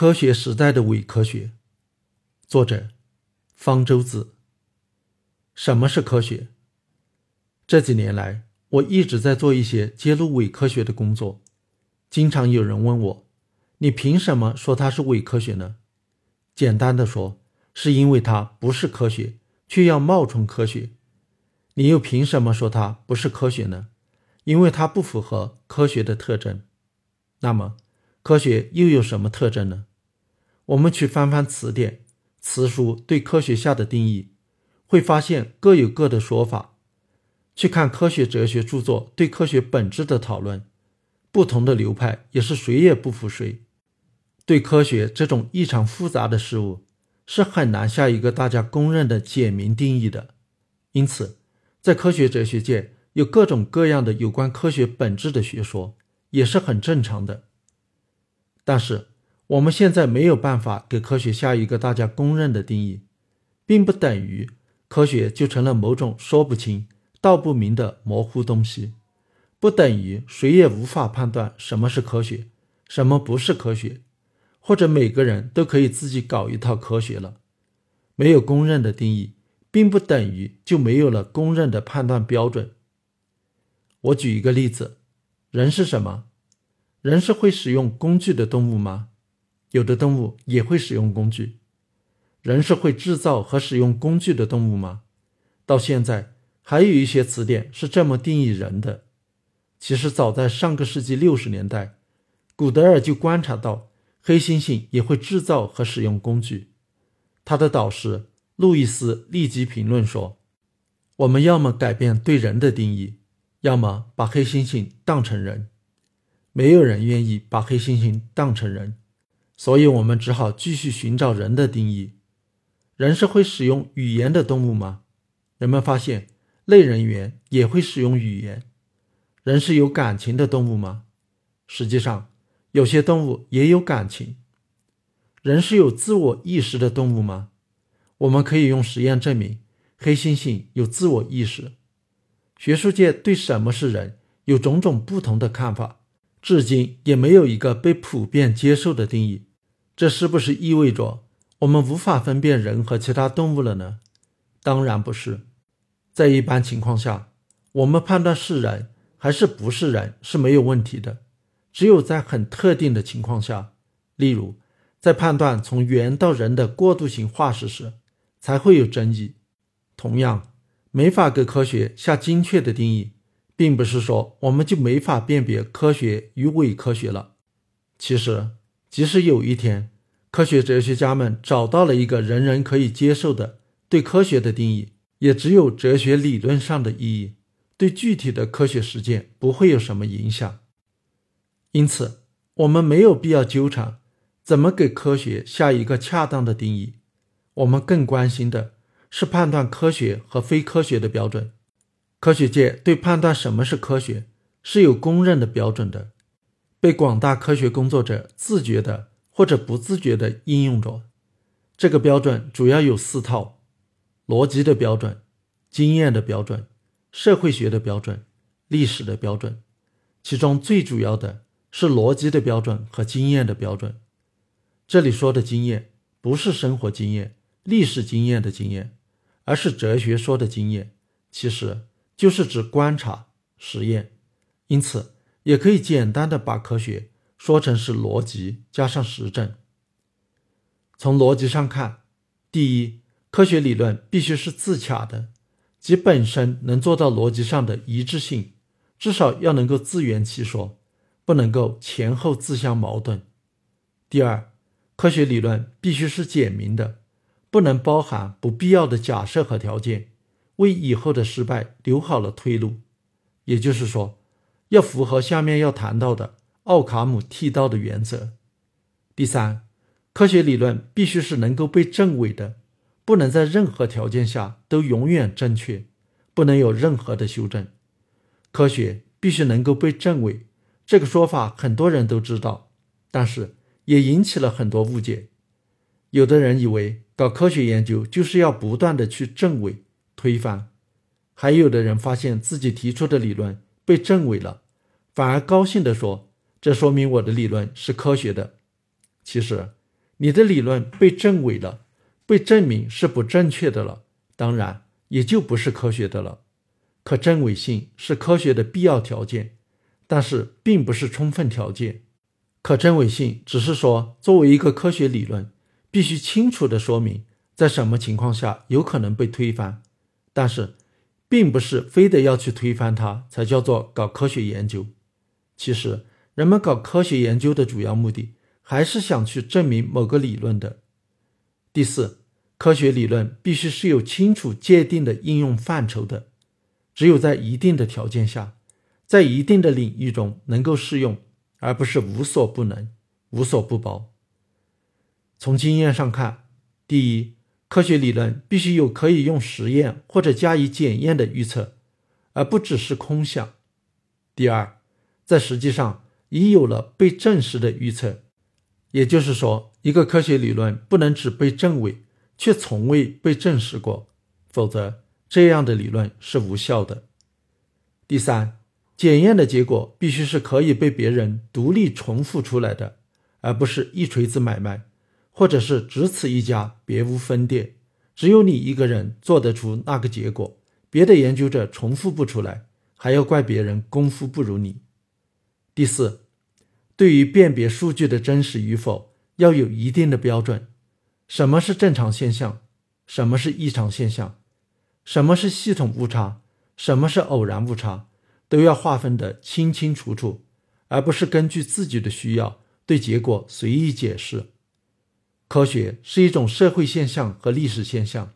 科学时代的伪科学，作者方舟子。什么是科学？这几年来，我一直在做一些揭露伪科学的工作。经常有人问我：“你凭什么说它是伪科学呢？”简单的说，是因为它不是科学，却要冒充科学。你又凭什么说它不是科学呢？因为它不符合科学的特征。那么，科学又有什么特征呢？我们去翻翻词典、词书对科学下的定义，会发现各有各的说法。去看科学哲学著作对科学本质的讨论，不同的流派也是谁也不服谁。对科学这种异常复杂的事物，是很难下一个大家公认的简明定义的。因此，在科学哲学界有各种各样的有关科学本质的学说，也是很正常的。但是，我们现在没有办法给科学下一个大家公认的定义，并不等于科学就成了某种说不清道不明的模糊东西，不等于谁也无法判断什么是科学，什么不是科学，或者每个人都可以自己搞一套科学了。没有公认的定义，并不等于就没有了公认的判断标准。我举一个例子：人是什么？人是会使用工具的动物吗？有的动物也会使用工具。人是会制造和使用工具的动物吗？到现在，还有一些词典是这么定义人的。其实，早在上个世纪六十年代，古德尔就观察到黑猩猩也会制造和使用工具。他的导师路易斯立即评论说：“我们要么改变对人的定义，要么把黑猩猩当成人。没有人愿意把黑猩猩当成人。”所以，我们只好继续寻找人的定义。人是会使用语言的动物吗？人们发现，类人猿也会使用语言。人是有感情的动物吗？实际上，有些动物也有感情。人是有自我意识的动物吗？我们可以用实验证明，黑猩猩有自我意识。学术界对什么是人有种种不同的看法，至今也没有一个被普遍接受的定义。这是不是意味着我们无法分辨人和其他动物了呢？当然不是。在一般情况下，我们判断是人还是不是人是没有问题的。只有在很特定的情况下，例如在判断从猿到人的过渡性化石时，才会有争议。同样，没法给科学下精确的定义，并不是说我们就没法辨别科学与伪科学了。其实。即使有一天，科学哲学家们找到了一个人人可以接受的对科学的定义，也只有哲学理论上的意义，对具体的科学实践不会有什么影响。因此，我们没有必要纠缠怎么给科学下一个恰当的定义。我们更关心的是判断科学和非科学的标准。科学界对判断什么是科学是有公认的标准的。被广大科学工作者自觉的或者不自觉的应用着，这个标准主要有四套：逻辑的标准、经验的标准、社会学的标准、历史的标准。其中最主要的是逻辑的标准和经验的标准。这里说的经验不是生活经验、历史经验的经验，而是哲学说的经验，其实就是指观察、实验。因此。也可以简单的把科学说成是逻辑加上实证。从逻辑上看，第一，科学理论必须是自洽的，即本身能做到逻辑上的一致性，至少要能够自圆其说，不能够前后自相矛盾。第二，科学理论必须是简明的，不能包含不必要的假设和条件，为以后的失败留好了退路。也就是说。要符合下面要谈到的奥卡姆剃刀的原则。第三，科学理论必须是能够被证伪的，不能在任何条件下都永远正确，不能有任何的修正。科学必须能够被证伪，这个说法很多人都知道，但是也引起了很多误解。有的人以为搞科学研究就是要不断的去证伪、推翻，还有的人发现自己提出的理论。被证伪了，反而高兴地说：“这说明我的理论是科学的。”其实，你的理论被证伪了，被证明是不正确的了，当然也就不是科学的了。可证伪性是科学的必要条件，但是并不是充分条件。可证伪性只是说，作为一个科学理论，必须清楚地说明在什么情况下有可能被推翻，但是，并不是非得要去推翻它才叫做搞科学研究。其实，人们搞科学研究的主要目的，还是想去证明某个理论的。第四，科学理论必须是有清楚界定的应用范畴的，只有在一定的条件下，在一定的领域中能够适用。而不是无所不能、无所不包。从经验上看，第一，科学理论必须有可以用实验或者加以检验的预测，而不只是空想；第二，在实际上已有了被证实的预测，也就是说，一个科学理论不能只被证伪，却从未被证实过，否则这样的理论是无效的。第三。检验的结果必须是可以被别人独立重复出来的，而不是一锤子买卖，或者是只此一家，别无分店，只有你一个人做得出那个结果，别的研究者重复不出来，还要怪别人功夫不如你。第四，对于辨别数据的真实与否，要有一定的标准。什么是正常现象？什么是异常现象？什么是系统误差？什么是偶然误差？都要划分得清清楚楚，而不是根据自己的需要对结果随意解释。科学是一种社会现象和历史现象，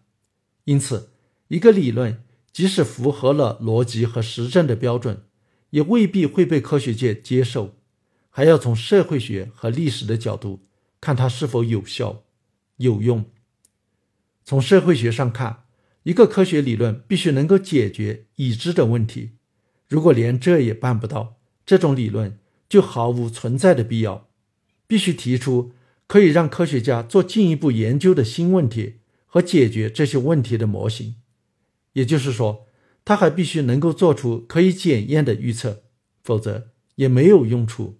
因此，一个理论即使符合了逻辑和实证的标准，也未必会被科学界接受，还要从社会学和历史的角度看它是否有效、有用。从社会学上看，一个科学理论必须能够解决已知的问题。如果连这也办不到，这种理论就毫无存在的必要。必须提出可以让科学家做进一步研究的新问题和解决这些问题的模型。也就是说，他还必须能够做出可以检验的预测，否则也没有用处。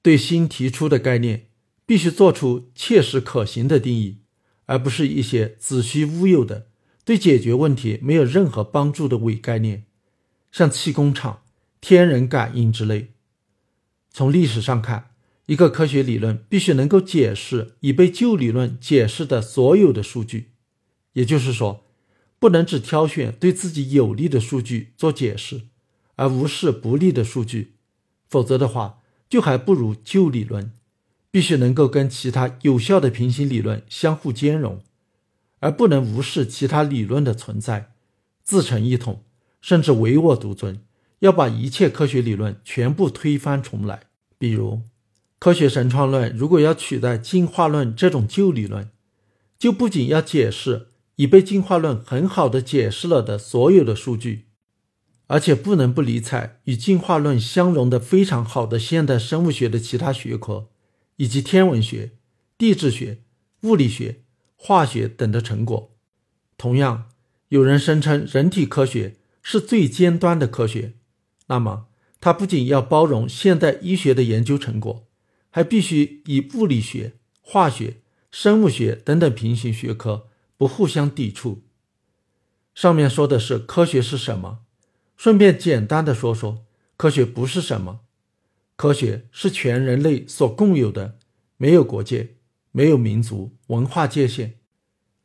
对新提出的概念，必须做出切实可行的定义，而不是一些子虚乌有的、对解决问题没有任何帮助的伪概念。像气工厂、天人感应之类。从历史上看，一个科学理论必须能够解释已被旧理论解释的所有的数据，也就是说，不能只挑选对自己有利的数据做解释，而无视不利的数据。否则的话，就还不如旧理论。必须能够跟其他有效的平行理论相互兼容，而不能无视其他理论的存在，自成一统。甚至唯我独尊，要把一切科学理论全部推翻重来。比如，科学神创论如果要取代进化论这种旧理论，就不仅要解释已被进化论很好的解释了的所有的数据，而且不能不理睬与进化论相融的非常好的现代生物学的其他学科，以及天文学、地质学、物理学、化学等的成果。同样，有人声称人体科学。是最尖端的科学，那么它不仅要包容现代医学的研究成果，还必须以物理学、化学、生物学等等平行学科不互相抵触。上面说的是科学是什么，顺便简单的说说科学不是什么。科学是全人类所共有的，没有国界，没有民族文化界限，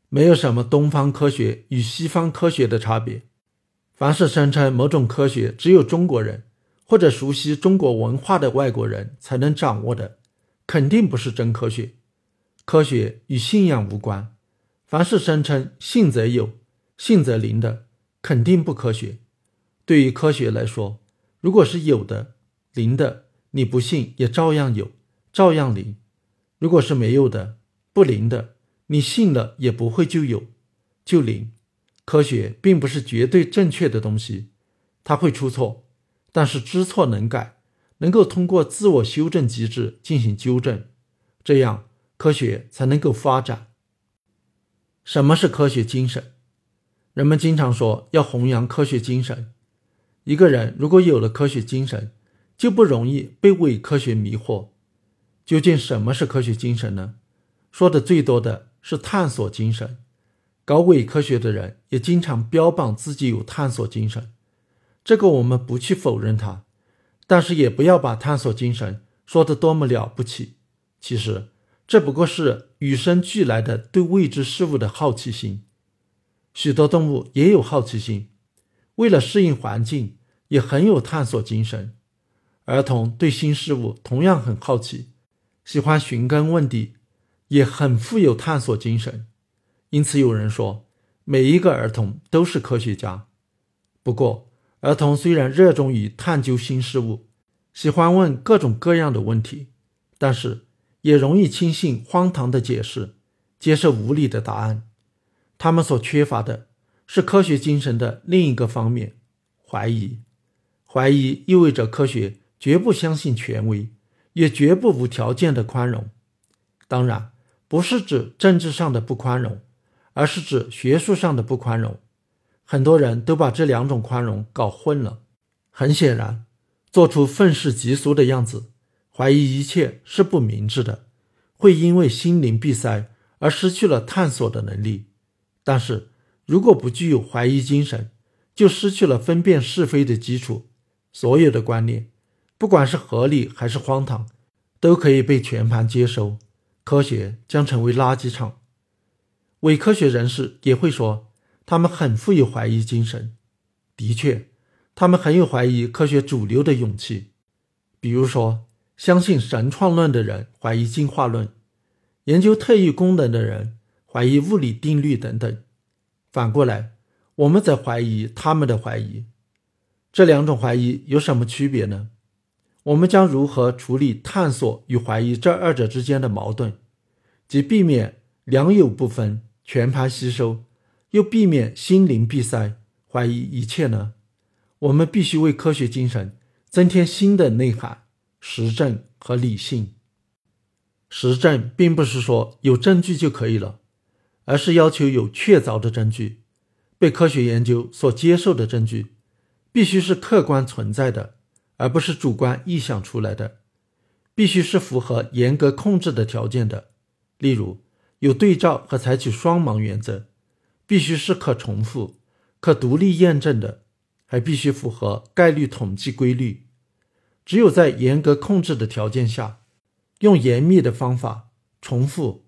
没有什么东方科学与西方科学的差别。凡是声称某种科学只有中国人或者熟悉中国文化的外国人才能掌握的，肯定不是真科学。科学与信仰无关。凡是声称信则有，信则灵的，肯定不科学。对于科学来说，如果是有的、灵的，你不信也照样有，照样灵；如果是没有的、不灵的，你信了也不会就有，就灵。科学并不是绝对正确的东西，它会出错，但是知错能改，能够通过自我修正机制进行纠正，这样科学才能够发展。什么是科学精神？人们经常说要弘扬科学精神。一个人如果有了科学精神，就不容易被伪科学迷惑。究竟什么是科学精神呢？说的最多的是探索精神。搞伪科学的人也经常标榜自己有探索精神，这个我们不去否认它，但是也不要把探索精神说的多么了不起。其实这不过是与生俱来的对未知事物的好奇心。许多动物也有好奇心，为了适应环境，也很有探索精神。儿童对新事物同样很好奇，喜欢寻根问底，也很富有探索精神。因此，有人说，每一个儿童都是科学家。不过，儿童虽然热衷于探究新事物，喜欢问各种各样的问题，但是也容易轻信荒唐的解释，接受无理的答案。他们所缺乏的是科学精神的另一个方面——怀疑。怀疑意味着科学绝不相信权威，也绝不无条件的宽容。当然，不是指政治上的不宽容。而是指学术上的不宽容，很多人都把这两种宽容搞混了。很显然，做出愤世嫉俗的样子，怀疑一切是不明智的，会因为心灵闭塞而失去了探索的能力。但是如果不具有怀疑精神，就失去了分辨是非的基础。所有的观念，不管是合理还是荒唐，都可以被全盘接收，科学将成为垃圾场。伪科学人士也会说，他们很富有怀疑精神。的确，他们很有怀疑科学主流的勇气。比如说，相信神创论的人怀疑进化论，研究特异功能的人怀疑物理定律等等。反过来，我们在怀疑他们的怀疑。这两种怀疑有什么区别呢？我们将如何处理探索与怀疑这二者之间的矛盾，即避免良莠不分？全盘吸收，又避免心灵闭塞，怀疑一切呢？我们必须为科学精神增添新的内涵：实证和理性。实证并不是说有证据就可以了，而是要求有确凿的证据，被科学研究所接受的证据，必须是客观存在的，而不是主观臆想出来的，必须是符合严格控制的条件的，例如。有对照和采取双盲原则，必须是可重复、可独立验证的，还必须符合概率统计规律。只有在严格控制的条件下，用严密的方法重复、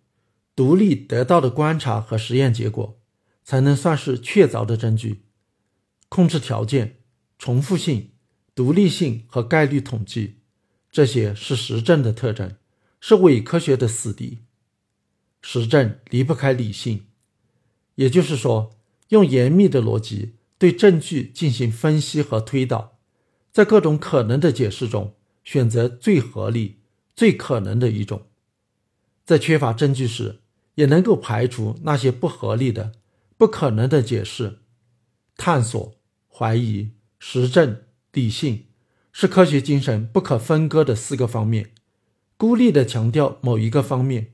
独立得到的观察和实验结果，才能算是确凿的证据。控制条件、重复性、独立性和概率统计，这些是实证的特征，是伪科学的死敌。实证离不开理性，也就是说，用严密的逻辑对证据进行分析和推导，在各种可能的解释中选择最合理、最可能的一种。在缺乏证据时，也能够排除那些不合理的、不可能的解释。探索、怀疑、实证、理性，是科学精神不可分割的四个方面。孤立地强调某一个方面。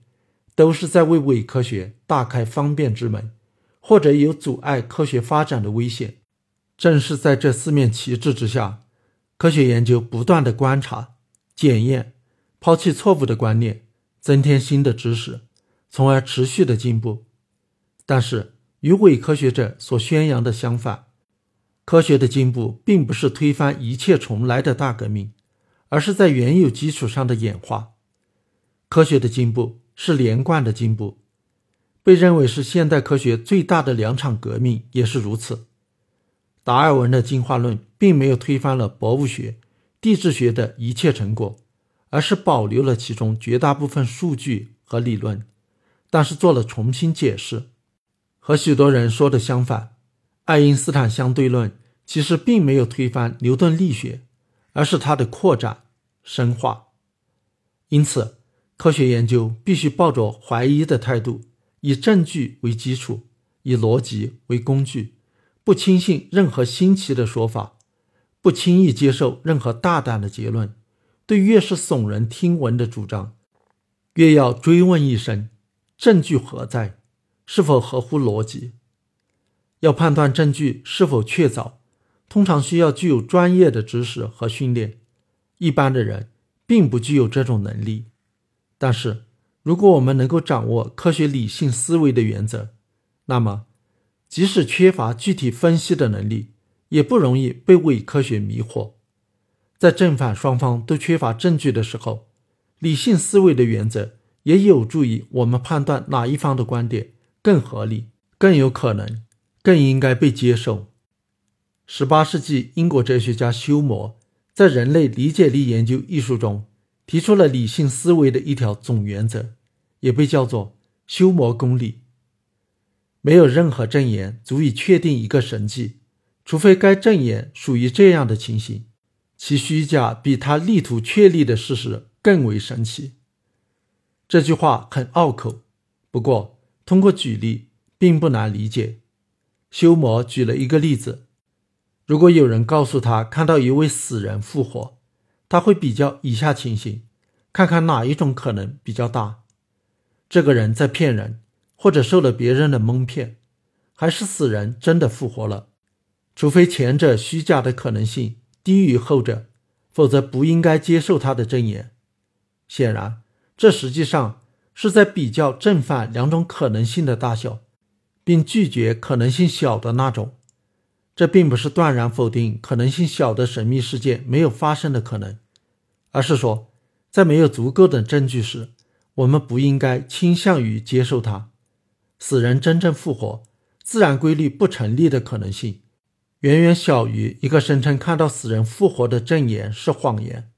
都是在为伪科学大开方便之门，或者有阻碍科学发展的危险。正是在这四面旗帜之下，科学研究不断的观察、检验，抛弃错误的观念，增添新的知识，从而持续的进步。但是，与伪科学者所宣扬的相反，科学的进步并不是推翻一切重来的大革命，而是在原有基础上的演化。科学的进步。是连贯的进步，被认为是现代科学最大的两场革命也是如此。达尔文的进化论并没有推翻了博物学、地质学的一切成果，而是保留了其中绝大部分数据和理论，但是做了重新解释。和许多人说的相反，爱因斯坦相对论其实并没有推翻牛顿力学，而是它的扩展、深化。因此。科学研究必须抱着怀疑的态度，以证据为基础，以逻辑为工具，不轻信任何新奇的说法，不轻易接受任何大胆的结论。对越是耸人听闻的主张，越要追问一声：证据何在？是否合乎逻辑？要判断证据是否确凿，通常需要具有专业的知识和训练，一般的人并不具有这种能力。但是，如果我们能够掌握科学理性思维的原则，那么即使缺乏具体分析的能力，也不容易被伪科学迷惑。在正反双方都缺乏证据的时候，理性思维的原则也有助于我们判断哪一方的观点更合理、更有可能、更应该被接受。十八世纪英国哲学家休谟在《人类理解力研究》一书中提出了理性思维的一条总原则，也被叫做休谟公理。没有任何证言足以确定一个神迹，除非该证言属于这样的情形，其虚假比他力图确立的事实更为神奇。这句话很拗口，不过通过举例并不难理解。修魔举了一个例子。如果有人告诉他看到一位死人复活，他会比较以下情形，看看哪一种可能比较大：这个人在骗人，或者受了别人的蒙骗，还是死人真的复活了？除非前者虚假的可能性低于后者，否则不应该接受他的证言。显然，这实际上是在比较正反两种可能性的大小，并拒绝可能性小的那种。这并不是断然否定可能性小的神秘事件没有发生的可能，而是说，在没有足够的证据时，我们不应该倾向于接受它。死人真正复活、自然规律不成立的可能性，远远小于一个声称看到死人复活的证言是谎言，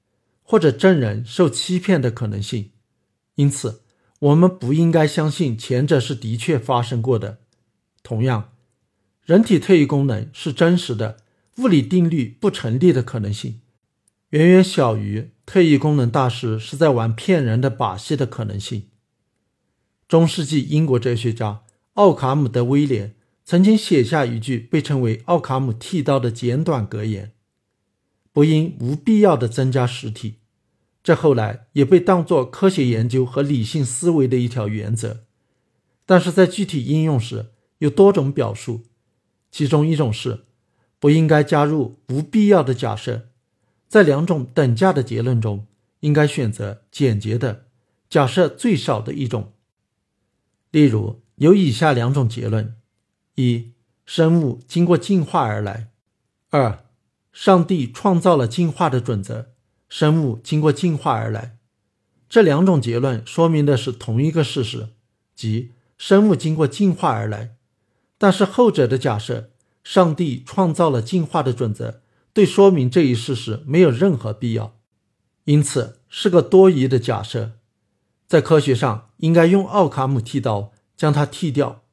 或者证人受欺骗的可能性。因此，我们不应该相信前者是的确发生过的。同样。人体特异功能是真实的，物理定律不成立的可能性，远远小于特异功能大师是在玩骗人的把戏的可能性。中世纪英国哲学家奥卡姆的威廉曾经写下一句被称为“奥卡姆剃刀”的简短格言：“不应无必要的增加实体。”这后来也被当作科学研究和理性思维的一条原则，但是在具体应用时有多种表述。其中一种是不应该加入不必要的假设，在两种等价的结论中，应该选择简洁的、假设最少的一种。例如，有以下两种结论：一、生物经过进化而来；二、上帝创造了进化的准则，生物经过进化而来。这两种结论说明的是同一个事实，即生物经过进化而来。但是后者的假设，上帝创造了进化的准则，对说明这一事实没有任何必要，因此是个多余的假设。在科学上，应该用奥卡姆剃刀将它剃掉。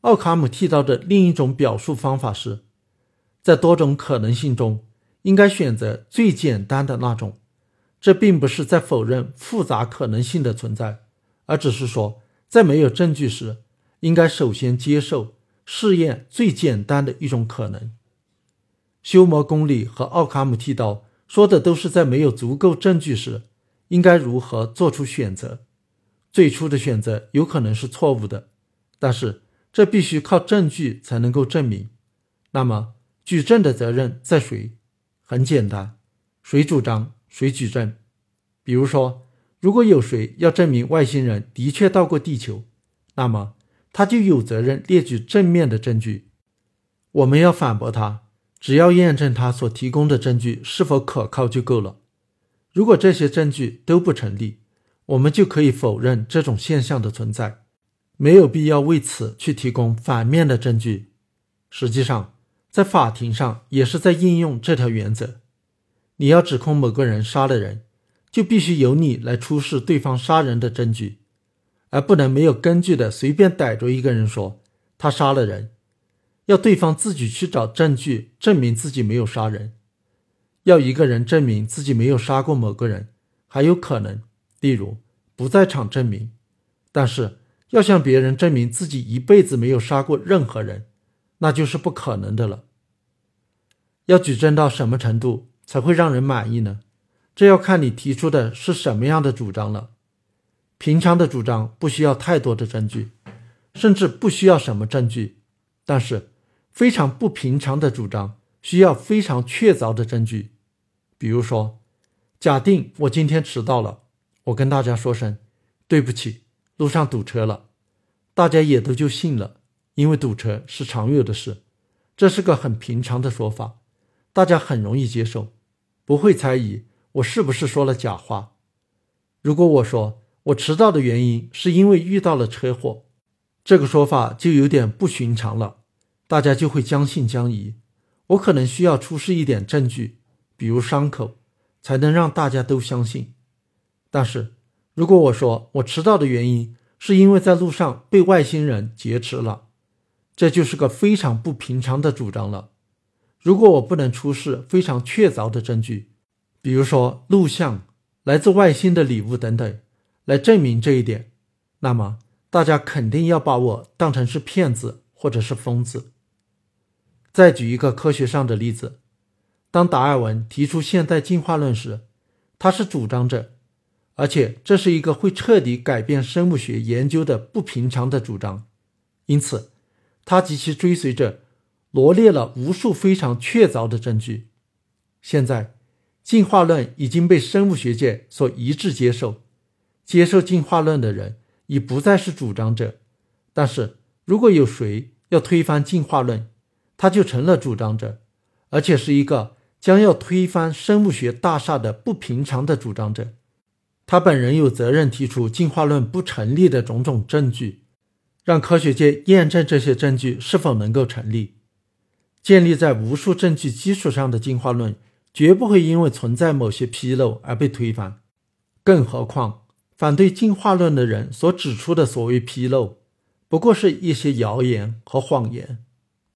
奥卡姆剃刀的另一种表述方法是，在多种可能性中，应该选择最简单的那种。这并不是在否认复杂可能性的存在，而只是说，在没有证据时，应该首先接受。试验最简单的一种可能。修魔公理和奥卡姆剃刀说的都是在没有足够证据时，应该如何做出选择。最初的选择有可能是错误的，但是这必须靠证据才能够证明。那么举证的责任在谁？很简单，谁主张谁举证。比如说，如果有谁要证明外星人的确到过地球，那么。他就有责任列举正面的证据，我们要反驳他，只要验证他所提供的证据是否可靠就够了。如果这些证据都不成立，我们就可以否认这种现象的存在，没有必要为此去提供反面的证据。实际上，在法庭上也是在应用这条原则。你要指控某个人杀了人，就必须由你来出示对方杀人的证据。而不能没有根据的随便逮着一个人说他杀了人，要对方自己去找证据证明自己没有杀人。要一个人证明自己没有杀过某个人，还有可能，例如不在场证明；但是要向别人证明自己一辈子没有杀过任何人，那就是不可能的了。要举证到什么程度才会让人满意呢？这要看你提出的是什么样的主张了。平常的主张不需要太多的证据，甚至不需要什么证据，但是非常不平常的主张需要非常确凿的证据。比如说，假定我今天迟到了，我跟大家说声对不起，路上堵车了，大家也都就信了，因为堵车是常有的事，这是个很平常的说法，大家很容易接受，不会猜疑我是不是说了假话。如果我说我迟到的原因是因为遇到了车祸，这个说法就有点不寻常了，大家就会将信将疑。我可能需要出示一点证据，比如伤口，才能让大家都相信。但是，如果我说我迟到的原因是因为在路上被外星人劫持了，这就是个非常不平常的主张了。如果我不能出示非常确凿的证据，比如说录像、来自外星的礼物等等，来证明这一点，那么大家肯定要把我当成是骗子或者是疯子。再举一个科学上的例子，当达尔文提出现代进化论时，他是主张着，而且这是一个会彻底改变生物学研究的不平常的主张，因此他及其追随者罗列了无数非常确凿的证据。现在，进化论已经被生物学界所一致接受，接受进化论的人已不再是主张者。但是如果有谁要推翻进化论，他就成了主张者，而且是一个将要推翻生物学大厦的不平常的主张者。他本人有责任提出进化论不成立的种种证据，让科学界验证这些证据是否能够成立。建立在无数证据基础上的进化论绝不会因为存在某些纰漏而被推翻。更何况，反对进化论的人所指出的所谓纰漏，不过是一些谣言和谎言。